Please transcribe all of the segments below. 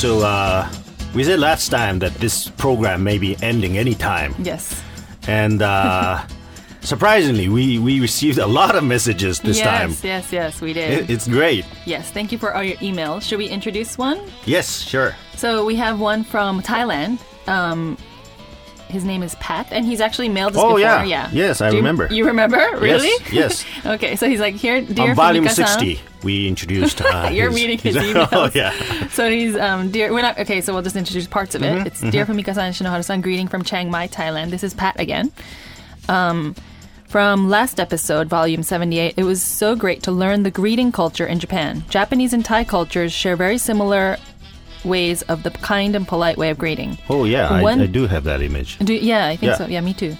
So uh, we said last time that this program may be ending anytime, Yes. and uh, surprisingly, we we received a lot of messages this yes, time. yes, yes, yes, we did. It, it's great. yes, thank you for all your emails. Should we introduce one? Yes, sure. So we have one from Thailand. Um, his name is Pat, and he's actually mailed us Oh, before. yeah. yeah. Yes, I Do remember. You remember? Really? yes. okay, so he's like, here, dear On volume 60, we introduced. Uh, You're his- reading his oh emails. yeah. So he's um dear. We're not okay. So we'll just introduce parts of it. Mm-hmm, It's dear Fumika-san, Shinohara-san, greeting from Chiang Mai, Thailand. This is Pat again. Um, from last episode, volume seventy-eight, it was so great to learn the greeting culture in Japan. Japanese and Thai cultures share very similar ways of the kind and polite way of greeting. Oh yeah, I, One- I do have that image. Do, yeah, I think Yeah. so. Yeah, me too.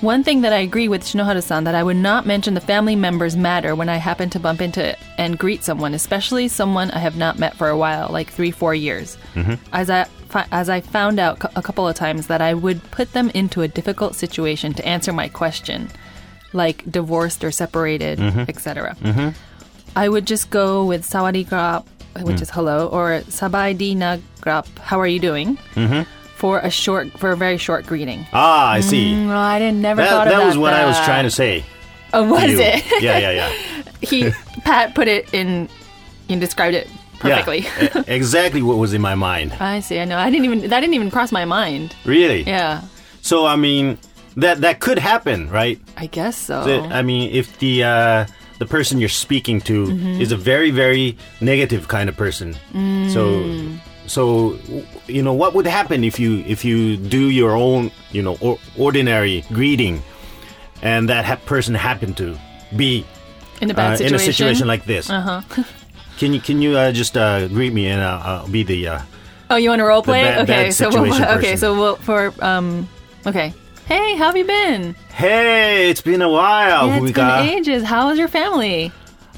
One thing that I agree with Shinohara-san that I would not mention the family members matter when I happen to bump into and greet someone, especially someone I have not met for a while, like three, four years. Mm-hmm. As I as I found out a couple of times that I would put them into a difficult situation to answer my question, like divorced or separated, mm-hmm. etc. Mm-hmm. I would just go with Sawadi which is hello, or na grap, how are you doing? For a short, for a very short greeting. Ah, I see. No, I didn't never that thought of that that. was what I was trying to say. Oh, was you. it? yeah, yeah, yeah. he Pat put it in. He described it perfectly. Yeah, exactly what was in my mind. I see. I know. I didn't even. That didn't even cross my mind. Really? Yeah. So I mean, that that could happen, right? I guess so. That- I mean, if the uh, the person you're speaking to Mm-hmm. is a very very negative kind of person, so Mm. so you know what would happen if you if you do your own you know or, ordinary greeting, and that ha- person happened to be in a bad uh, situation. in a situation like this. Uh-huh. can you can you uh, just uh, greet me and I'll be the uh, oh, you want to role play? bad- okay. so we'll, okay. person. So we'll for um. Okay. Hey, how have you been? Hey, it's been a while. Yeah, it's been got ages. How is your family?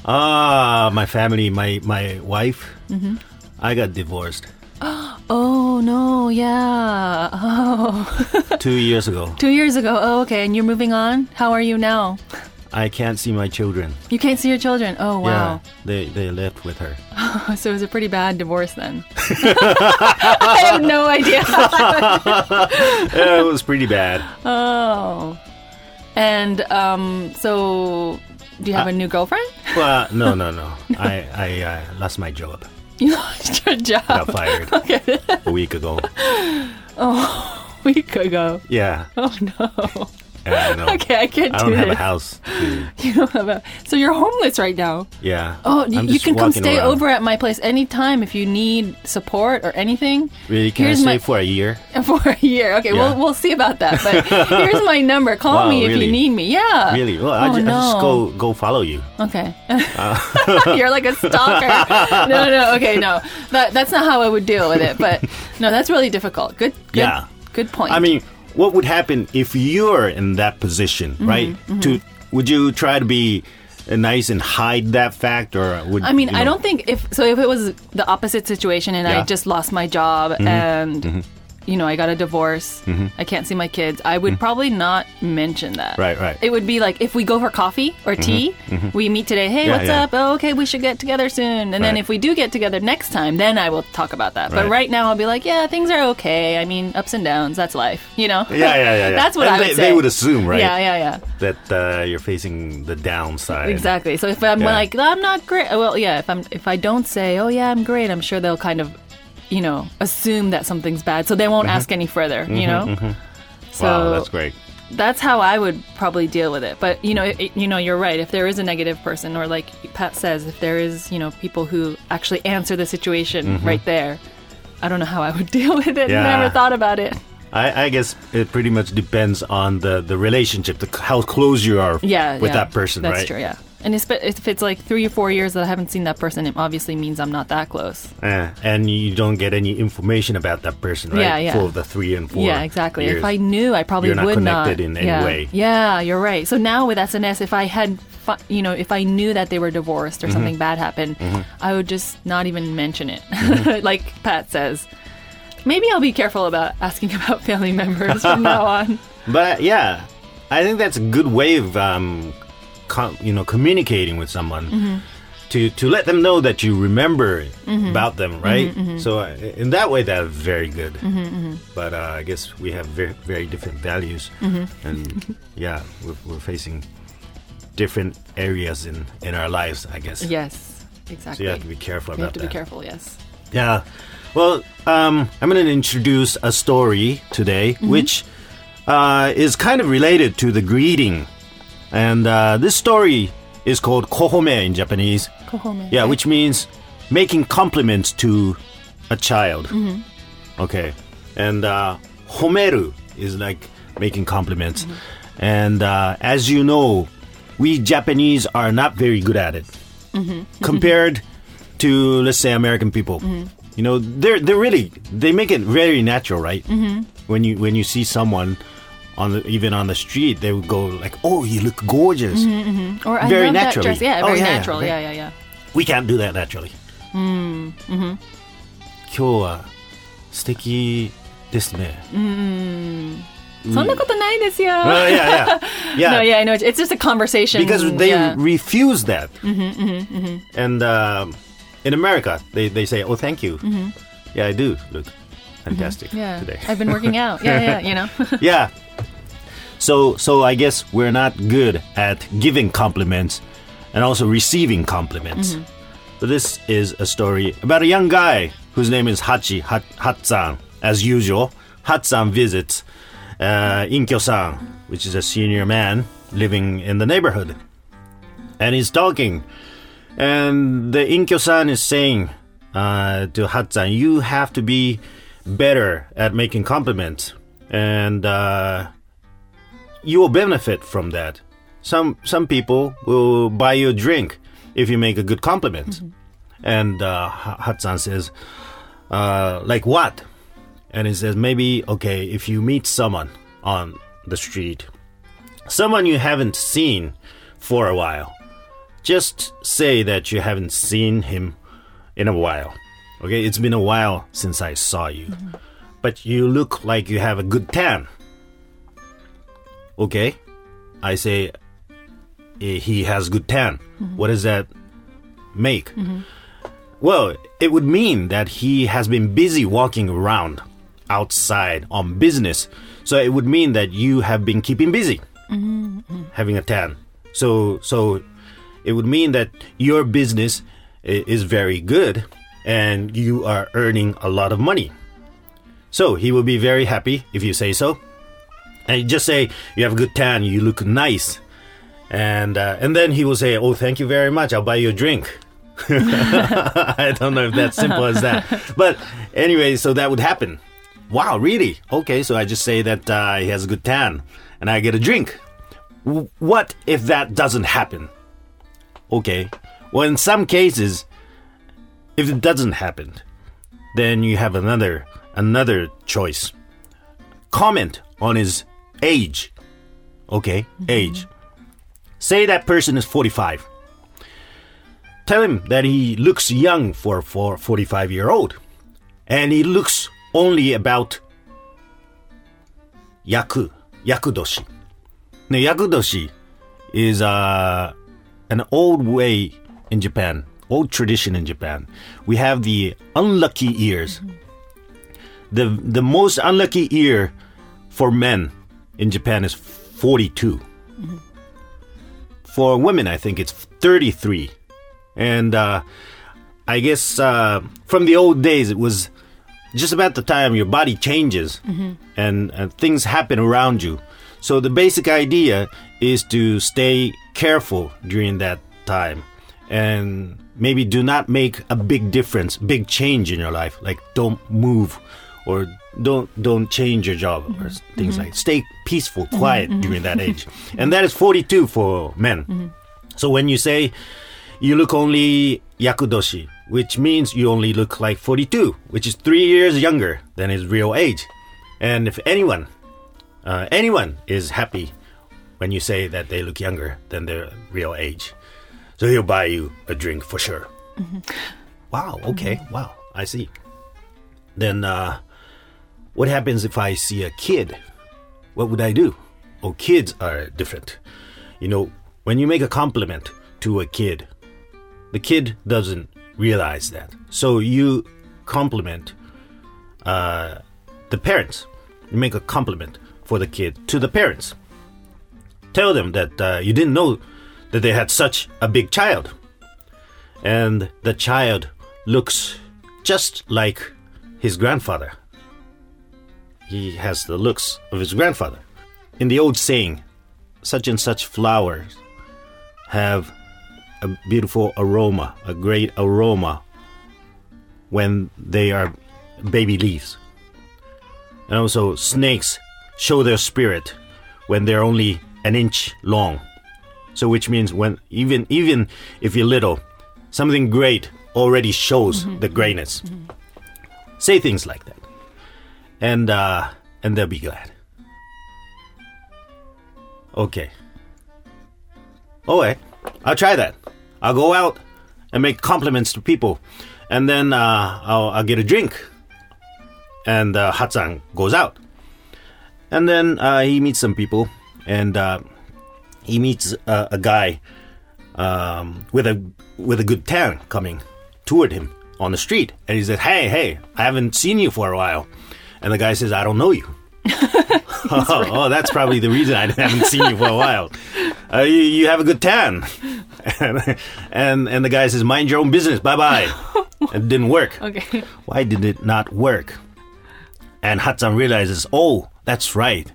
ah my family, my my wife. Mm-hmm. I got divorced Oh no, yeah. Oh. Two years ago. two years ago. Oh, okay. And you're moving on. How are you now? I can't see my children. You can't see your children. Oh wow. Yeah, they they left with her. So it was a pretty bad divorce then. I have no idea. yeah, it was pretty bad. oh. And um, so, do you have a new girlfriend? Well, no, no, no. I I uh, lost my job. You lost your job Got fired Okay. a week ago. a week ago. Yeah, Oh no. Yeah, I know. Okay, I can't I do don't have a this. house. To, You don't have a. So you're homeless right now. yeah. Oh, y- I'm you just can come walking stay around. over at my place anytime if you need support or anything. Really? Can Here's I stay my- for a year? For a year. Okay, Yeah. we'll we'll see about that. But here's my number. Call Wow, me if really? you need me. Yeah. Really? Well, I, Oh, ju- I just no. go go follow you. Okay. Uh. You're like a stalker. no, no, okay, no. That that's not how I would deal with it. But no, that's really difficult. Good, good Yeah. good point. I mean, what would happen if you're in that position, Mm-hmm, right? To would you try to be nice and hide that fact, or would I mean, you I don't think if so if it was the opposite situation and I Yeah. Mm-hmm. just lost my job and you know, I got a divorce, I can't see my kids, I would probably not mention that. Mm-hmm. Right, right. It would be like if we go for coffee or tea, we meet today, hey, Yeah, what's yeah. up? Oh, okay, we should get together soon. And then if we do get together next time, then I will talk about that. But Right. right now I'll be like, yeah, things are okay. I mean, ups and downs, that's life, you know? Yeah, yeah, yeah. yeah. that's what And I would they, say. They would assume, right? Yeah, yeah, yeah. That uh, you're facing the downside. Exactly. So if I'm like, I'm not great. Well, yeah. If I'm, if I don't say, oh yeah, I'm great, I'm sure they'll kind of, you know, assume that something's bad, so they won't ask any further. You know. So Mm-hmm. wow, that's great. that's how I would probably deal with it. But you know, it, you know, you're right. If there is a negative person, or like Pat says, if there is, you know, people who actually answer the situation right there, I don't know how I would deal with it. Mm-hmm. Yeah. Never thought about it. I, I guess it pretty much depends on the, the relationship, the, how close you are Yeah, with yeah. that person, That's right? true. Yeah. And if it's like three or four years that I haven't seen that person, it obviously means I'm not that close. Eh, and you don't get any information about that person, right? Yeah, yeah. For the three and four. Yeah, exactly. years. If I knew, I probably You're not would not. connected in any yeah. way. Yeah, you're right. So now with SNS, if I had, you know, if I knew that they were divorced or something bad happened, I would just not even mention it. Mm-hmm. like Pat says. Maybe I'll be careful about asking about family members from now on. But yeah, I think that's a good way of um, you know communicating with someone. Mm-hmm. to to let them know that you remember about them, right? So uh, in that way, that's very good. But uh, I guess we have very very different values, and yeah, we're, we're facing different areas in in our lives. I guess. Yes, So exactly. you have to be careful You about have to that. be careful. Yes. Yeah. Well, um, I'm going to introduce a story today, which uh, is kind of related to the greeting. And uh, this story is called kohome in Japanese. Kohome, Yeah, which means making compliments to a child. Okay. And uh, homeru is like making compliments. And uh, as you know, we Japanese are not very good at it compared to let's say American people. You know, they're they're really they make it very natural, right? Mm-hmm. When you when you see someone on the, even on the street, they would go like, "Oh, you look gorgeous." Or I Very love naturally. that dress. Yeah, Oh, very yeah, yeah, natural. very- Yeah, yeah, yeah. We can't do that naturally. Mm, mm-hmm. 今日は素敵ですね。そんなことないですよ。 Uh, yeah, yeah, yeah. No, yeah, I know. It's just a conversation. because they yeah. refuse that. And um, in America, they, they say, "Oh, thank you." Yeah, I do look fantastic yeah. today. I've been working out. Yeah, yeah, you know. yeah. So so I guess we're not good at giving compliments and also receiving compliments. So this is a story about a young guy whose name is Hachi Hat, Hatsan. As usual, Hatsan visits uh, Inkyo-san, which is a senior man living in the neighborhood, and he's talking. And the Inkyo-san is saying uh, to Hatsan, "You have to be better at making compliments, and uh, you will benefit from that. Some some people will buy you a drink if you make a good compliment." And uh, Hatsan says, uh, "Like what?" And he says, "Maybe okay, if you meet someone on the street, someone you haven't seen for a while." just say that you haven't seen him in a while. Okay, it's been a while since I saw you, but you look like you have a good tan. Okay, I say eh, he has good tan. What does that make? Well, it would mean that he has been busy walking around outside on business. So it would mean that you have been keeping busy, having a tan. So so it would mean that your business is very good and you are earning a lot of money. So he will be very happy if you say so. And just say you have a good tan, you look nice, and uh, and then he will say, "Oh, thank you very much. I'll buy you a drink." I don't know if that's simple as that, but anyway, so that would happen. Wow, really? Okay, so I just say that uh, he has a good tan, and I get a drink. W- what if that doesn't happen? Okay. Well, in some cases, if it doesn't happen, then you have another another choice. Comment on his age. Okay, age. Say that person is 45. Tell him that he looks young for for 45 year old, and he looks only about yaku yakudoshi. Now, yakudoshi is uh, an old way in Japan, old tradition in Japan. We have the unlucky years. The the most unlucky year for men in Japan is 42. For women, I think it's 33. And uh, I guess uh, from the old days, it was just about the time your body changes and, and things happen around you. So the basic idea is to stay careful during that time and maybe do not make a big difference, big change in your life. Like don't move or don't don't change your job or s- things mm-hmm. like stay peaceful, mm-hmm. quiet mm-hmm. during that age. And that is 42 for men. So when you say you look only yakudoshi, which means you only look like 42, which is three years younger than his real age. And if anyone, uh, anyone is happy when you say that they look younger than their real age, so he'll buy you a drink for sure. Wow. Okay. Wow. I see. Then, uh, what happens if I see a kid? What would I do? Oh, kids are different. You know, when you make a compliment to a kid, the kid doesn't realize that. So you compliment uh, the parents. You make a compliment for the kid to the parents. Tell them that uh, you didn't know that they had such a big child. And the child looks just like his grandfather. He has the looks of his grandfather. In the old saying, such and such flowers have a beautiful aroma, a great aroma when they are baby leaves. And also, snakes show their spirit when they're only an inch long. So, which means when even even if you're little, something great already shows the greatness. Say things like that, and uh, and they'll be glad. Okay. All right, I'll try that. I'll go out and make compliments to people, and then uh, I'll, I'll get a drink. And uh, Hatsan goes out, and then uh, he meets some people, and uh, he meets uh, a guy um, with a with a good tan coming toward him on the street, and he says, "Hey, hey, I haven't seen you for a while," and the guy says, "I don't know you." oh, oh, that's probably the reason I haven't seen you for a while. Uh, you, you have a good tan, and, and and the guy says, "Mind your own business. Bye bye." It didn't work. Okay. Why did it not work? And Hatsan realizes, oh, that's right.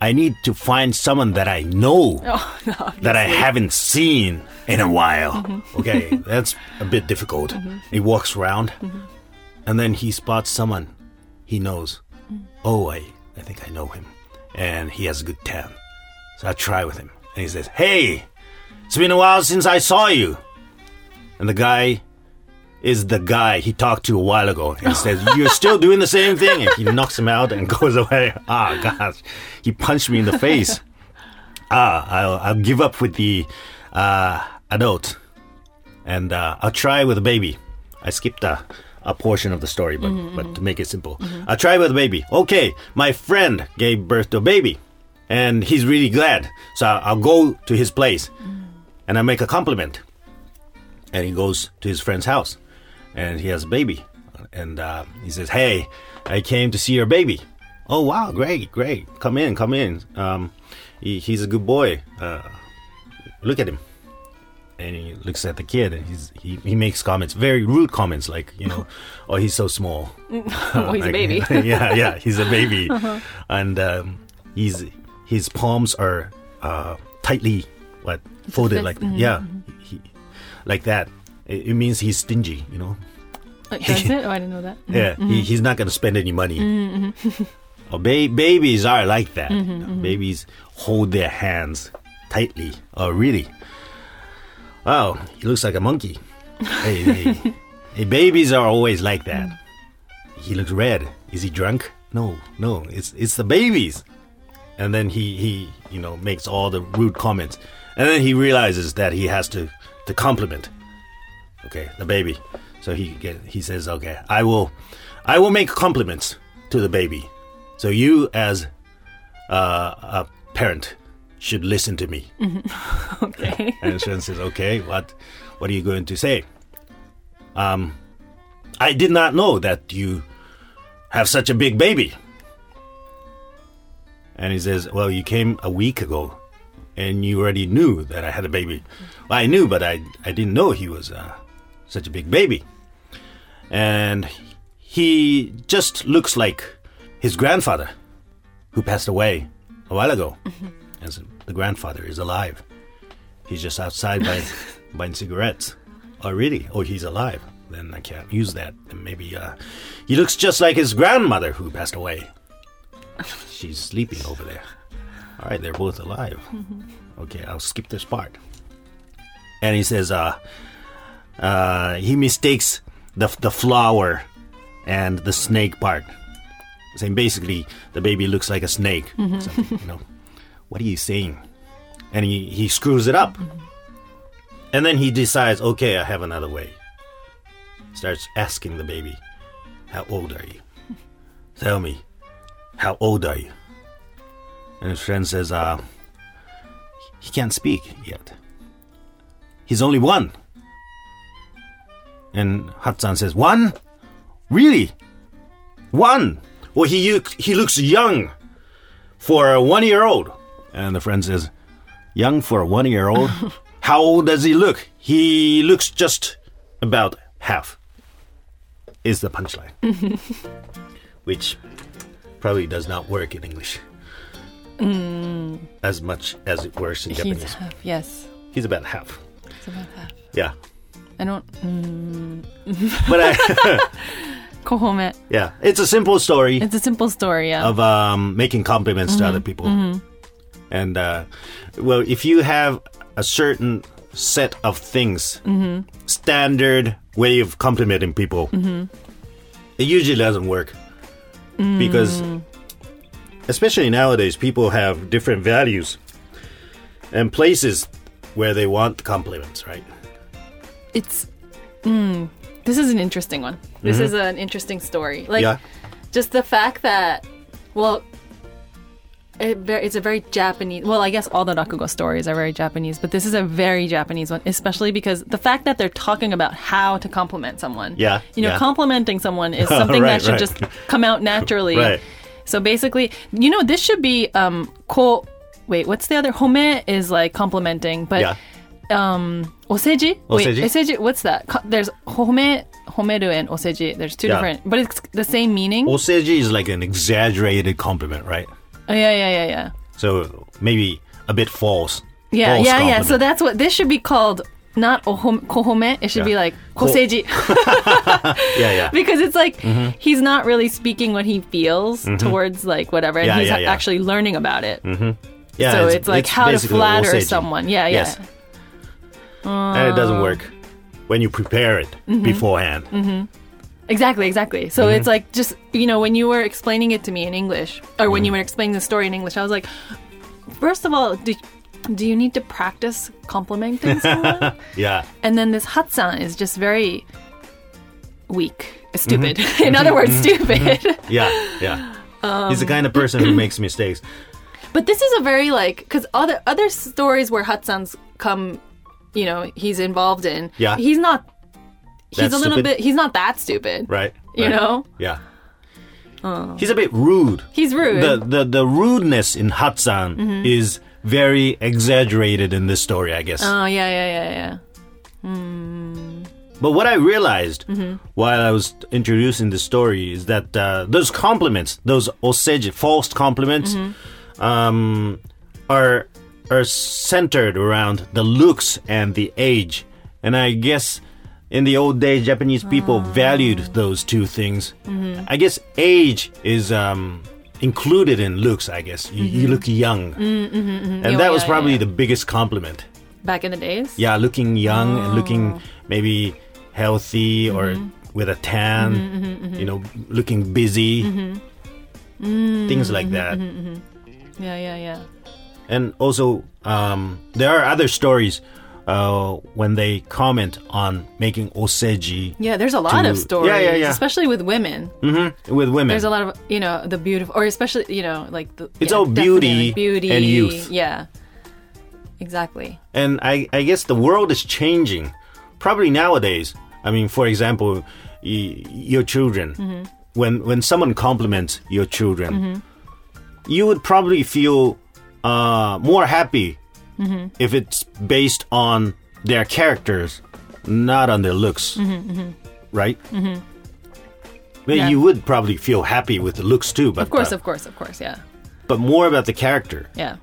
I need to find someone that I know Oh, no, that I haven't seen in a while. Mm-hmm. Okay, that's a bit difficult. Mm-hmm. He walks around mm-hmm. and then he spots someone he knows. Mm. Oh, I, I think I know him. And he has a good tan. So I try with him. And he says, Hey, it's been a while since I saw you. And the guy is the guy he talked to a while ago. And says, You're still doing the same thing. And he knocks him out and goes away. Ah, gosh. He punched me in the face. Ah, I'll, I'll give up with the uh, adult. And uh, I'll try with a baby. I skipped a, a portion of the story, but, but to make it simple. I'll try with a baby. Okay, my friend gave birth to a baby. And he's really glad. So I'll, I'll go to his place and I make a compliment and he goes to his friend's house and he has a baby. And uh, he says hey i came to see your baby. Oh wow great great. Come in come in. Um, he, he's a good boy. Uh, look at him. And he looks at the kid and he's, he, he makes comments very rude comments like you know oh he's so small. Oh, he's a baby. yeah yeah he's a baby. And um, he's his palms are uh, tightly what folded like mhm, yeah he, like that it, it means he's stingy you know? Oh, uh, Does it? Oh, I didn't know that. yeah he, mm-hmm. Mm-hmm. he's not gonna spend any money. Oh, ba- babies are like that. Babies hold their hands tightly. Oh really? Wow he looks like a monkey. Hey, hey, hey babies are always like that. Mm. He looks red. Is he drunk? No no. It's it's the babies. And then he he you know makes all the rude comments. And then he realizes that he has to to compliment okay the baby so he get he says okay i will i will make compliments to the baby so you as uh, a parent should listen to me Okay. and Shen says, "Okay, what, what are you going to say?" Um, I did not know that you have such a big baby. And he says, "Well, you came a week ago, and you already knew that I had a baby. Well, I knew, but I, I didn't know he was uh, such a big baby. And he just looks like his grandfather, who passed away a while ago. As the grandfather is alive." He's just outside buying, buying cigarettes. Oh, really? Oh, he's alive. Then I can't use that. And maybe uh, he looks just like his grandmother who passed away. She's sleeping over there. All right, they're both alive. Okay, I'll skip this part. And he says, uh, uh, he mistakes the the flower and the snake part, saying basically the baby looks like a snake. Something, you know, what are you saying? and he, he screws it up. And then he decides, okay, I have another way. Starts asking the baby, How old are you? Tell me, how old are you? And his friend says, uh, he can't speak yet. He's only one. And Hatsan says, One? Really? One? Well, he, he looks young for a one year old. And the friend says, Young for a one year old? How old does he look? He looks just about half, is the punchline. Which probably does not work in English mm. as much as it works in He's Japanese. half. Yes. He's about half. It's about half. Yeah. I don't. Mm, But I, kohome. yeah, it's a simple story It's a simple story. Yeah. of um, making compliments to other people. And, uh, well, if you have a certain set of things, standard way of complimenting people, it usually doesn't work. Because, especially nowadays, people have different values and places where they want compliments, right? It's. Mm, this is an interesting one. This is an interesting story. Like, yeah. just the fact that, well, it, it's a very Japanese. Well, I guess all the rakugo stories are very Japanese, but this is a very Japanese one, especially because the fact that they're talking about how to compliment someone. Yeah, You know, yeah. complimenting someone is something Right, that should right. just come out naturally. Right. So basically, you know, this should be um ko. Wait, what's the other? Home is like complimenting, but Yeah. Um oseji. Wait, Oseji? oseji. What's that? There's home, homeru, and oseji. There's two Yeah. different, but it's the same meaning. Oseji is like an exaggerated compliment, right? Oh, yeah, yeah, yeah, yeah. So maybe a bit false. Yeah, False yeah, yeah. So that's what this should be called. Not ohom, kohome. It should be like Ko- koseji yeah, yeah. because it's like Mm-hmm. he's not really speaking what he feels towards like whatever, and Yeah, he's yeah, yeah. actually learning about it. yeah so it's, like how to flatter oseji. someone. Yeah, yeah. Yes. And it doesn't work when you prepare it Mm-hmm. beforehand. Exactly, exactly. So Mm-hmm. it's like just you know when you were explaining it to me in English, or when you were explaining the story in English, I was like, first of all, do, do you need to practice complimenting someone? Yeah. and then this Hatsan is just very weak, stupid. Mm-hmm. in other words, stupid. Yeah. Yeah. Um, He's the kind of person who makes mistakes. but this is a very like because other other stories where Hatsans come, you know, he's involved in. Yeah. he's not. He's That's a little stupid? bit. He's not that stupid. Right? You Right. know, Yeah. He's a bit rude. he's rude. The, the the rudeness in Hatsan Mm-hmm. is very exaggerated in this story, I guess. oh yeah, yeah, yeah, yeah. But what I realized Mm-hmm. while I was introducing the story is that uh, those compliments, those oseji false compliments, Mm-hmm. um, are are centered around the looks and the age. And I guess in the old days, Japanese people Ah. valued those two things. Mm-hmm. I guess age is um, included in looks. I guess you, you look young, and Mm-hmm. Yeah, that was yeah, probably yeah. the biggest compliment. Back in the days. Yeah, looking young and looking Oh. maybe healthy or Mm-hmm. with a tan, you know, looking busy. Mm-hmm. Things like that. Yeah, yeah, yeah. And also, um, there are other stories uh, when they comment on making oseji Yeah, there's a lot To- of stories, Yeah, yeah, yeah. especially with women. Mm-hmm. with women. There's a lot of you know the beautiful, or especially you know like the It's yeah, all beauty beauty and youth. Yeah, exactly. and I, I guess the world is changing. Probably nowadays. I mean, for example, y- your children. Mm-hmm. When when someone compliments your children, you would probably feel uh, more happy Mm-hmm. if it's based on their characters, not on their looks. Right? Mm-hmm. Well, Yeah. you would probably feel happy with the looks too, but Of course, uh, of course, of course. Yeah, but more about the character yeah,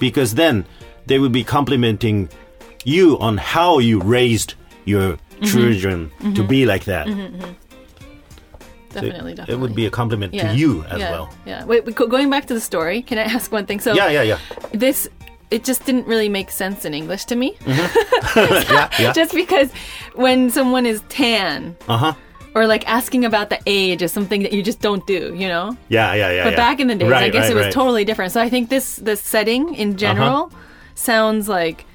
because then they would be complimenting you on how you raised your Mm-hmm. children to be like that. Definitely, it, definitely. it would be a compliment yeah. to you as yeah, well. Yeah. Wait, going back to the story, can I ask one thing? So Yeah, yeah, yeah. this it just didn't really make sense in English to me. yeah, yeah. just because when someone is tan Uh huh. or like asking about the age is something that you just don't do, you know? Yeah, yeah, yeah. But yeah. back in the days, I guess right, it was right. totally different. So I think this this setting in general sounds like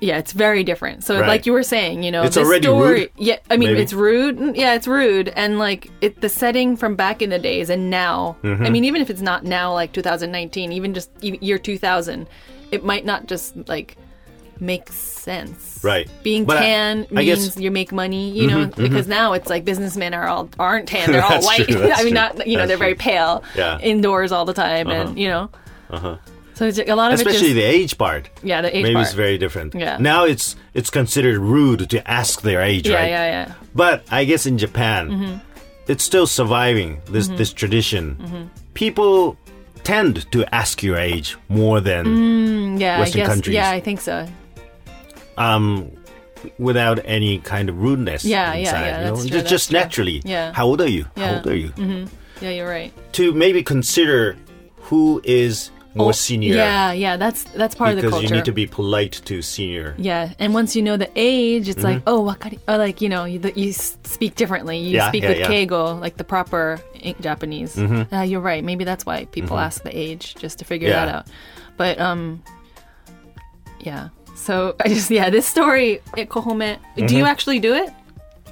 yeah, it's very different. So Right. like you were saying, you know, It's already story, rude, yeah, I mean maybe? it's rude. Mm, Yeah, it's rude, and like it, the setting from back in the days and now. Mm-hmm. I mean, even if it's not now, like 2019, even just year 2000, it might not just like make sense. Right. Being But I- tan I guess- Mm-hmm, means you make money, you know, because now it's like businessmen are all aren't tan, they're all white. true, I mean, true. not you know, That's they're very pale, Yeah. indoors all the time, and you know, Uh-huh. So it's a lot of Especially it the age part. yeah, the age Maybe part. it's very different. Yeah. Now it's it's considered rude to ask their age, yeah, right? yeah, yeah. Yeah. But I guess in Japan, Mm-hmm. it's still surviving this this tradition. Mm-hmm. People tend to ask your age more than Yeah, Western I guess. countries. Yeah, I think so. um without any kind of rudeness. Yeah, yeah, inside, yeah, you know? true, Just, just true. naturally. Yeah. How old are you? Yeah. How old are you? Yeah, you're right. To maybe consider who is more Oh, senior. Yeah, yeah, that's that's part of the culture. Because you need to be polite to senior. Yeah, and once you know the age, it's like, Mm-hmm. oh, wakari, or like you know, you, you speak differently. You Yeah, speak yeah, with yeah. Mm-hmm. keigo, like the proper Japanese. Uh, you're right. Maybe that's why people ask the age just to figure that out. But um, yeah. So I just yeah, this story, eh, kohome. Do you actually do it?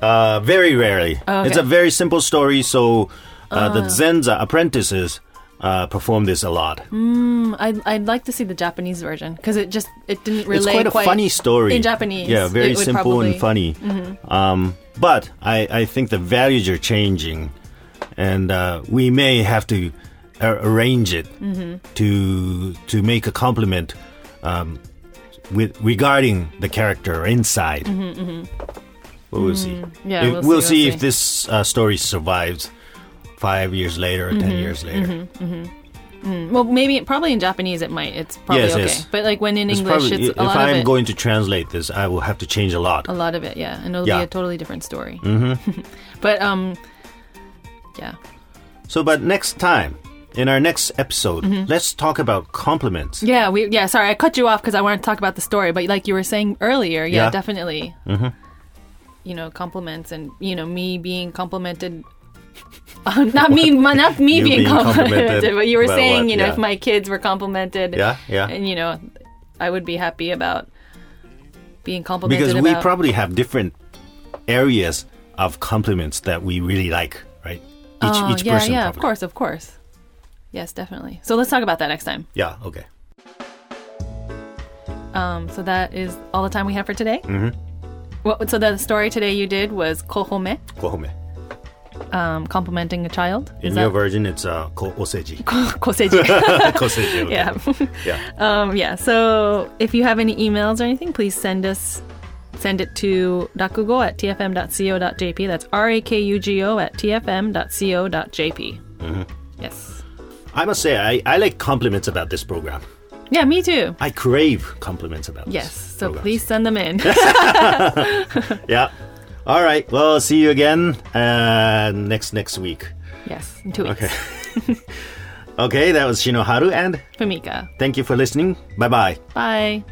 Uh, very rarely. Oh, It's a very simple story, so uh, the Zenza apprentices uh, perform this a lot. I'd, I'd like to see the Japanese version because it just it didn't relay it's quite a funny story in Japanese. Yeah, very simple probably- and Mm-hmm. funny. Um, but I, I think the values are changing, and uh, we may have to uh, arrange it Mm-hmm. to to make a compliment um, with regarding the character inside. Well, we'll see. Mm-hmm. Yeah, If- we'll see, we'll we'll see if this uh, story survives five years later or Mm-hmm. ten years later. Well, maybe probably in Japanese it might. It's probably Yes, okay. yes. But like when in It's English, probably- it's a if lot I'm of it. going to translate this, I will have to change a lot. A lot of it, yeah, and it'll Yeah. be a totally different story. Mm-hmm. but um, yeah, So, but next time, in our next episode, let's talk about compliments. Mm-hmm. yeah, we yeah. Sorry, I cut you off because I wanted to talk about the story, but like you were saying earlier, yeah, Yeah. definitely. Mm-hmm. You know, compliments and you know me being complimented. Uh, not me, not me You being, being complimented, complimented but you were saying, what? you know, Yeah. if my kids were complimented, Yeah, yeah. and you know, I would be happy about being complimented Because we about. probably have different areas of compliments that we really like, right? Each, Oh, each yeah, person. yeah, of course, of course. Yes, definitely. So let's talk about that next time. Yeah, okay. Um, so that is all the time we have for today. Mm-hmm. Well, so the story today you did was kohome, Kohome. Um, complimenting a child. In Is your that version, it's uh, ko oseji. koseji? koseji. okay. yeah, Yeah. um, yeah. So if you have any emails or anything, please send us. Send it to rakugo at tfm.co.jp. That's R A K U G O at tfm.co.jp. Mm-hmm. Yes. I must say, I, I like compliments about this program. Yeah, me too. I crave compliments about this. Yes. So program. please send them in. Yeah. All right. Well, see you again uh, next next week. yes, in two weeks. Okay. okay, that was Shinohara, and Fumika. thank you for listening. Bye bye. Bye.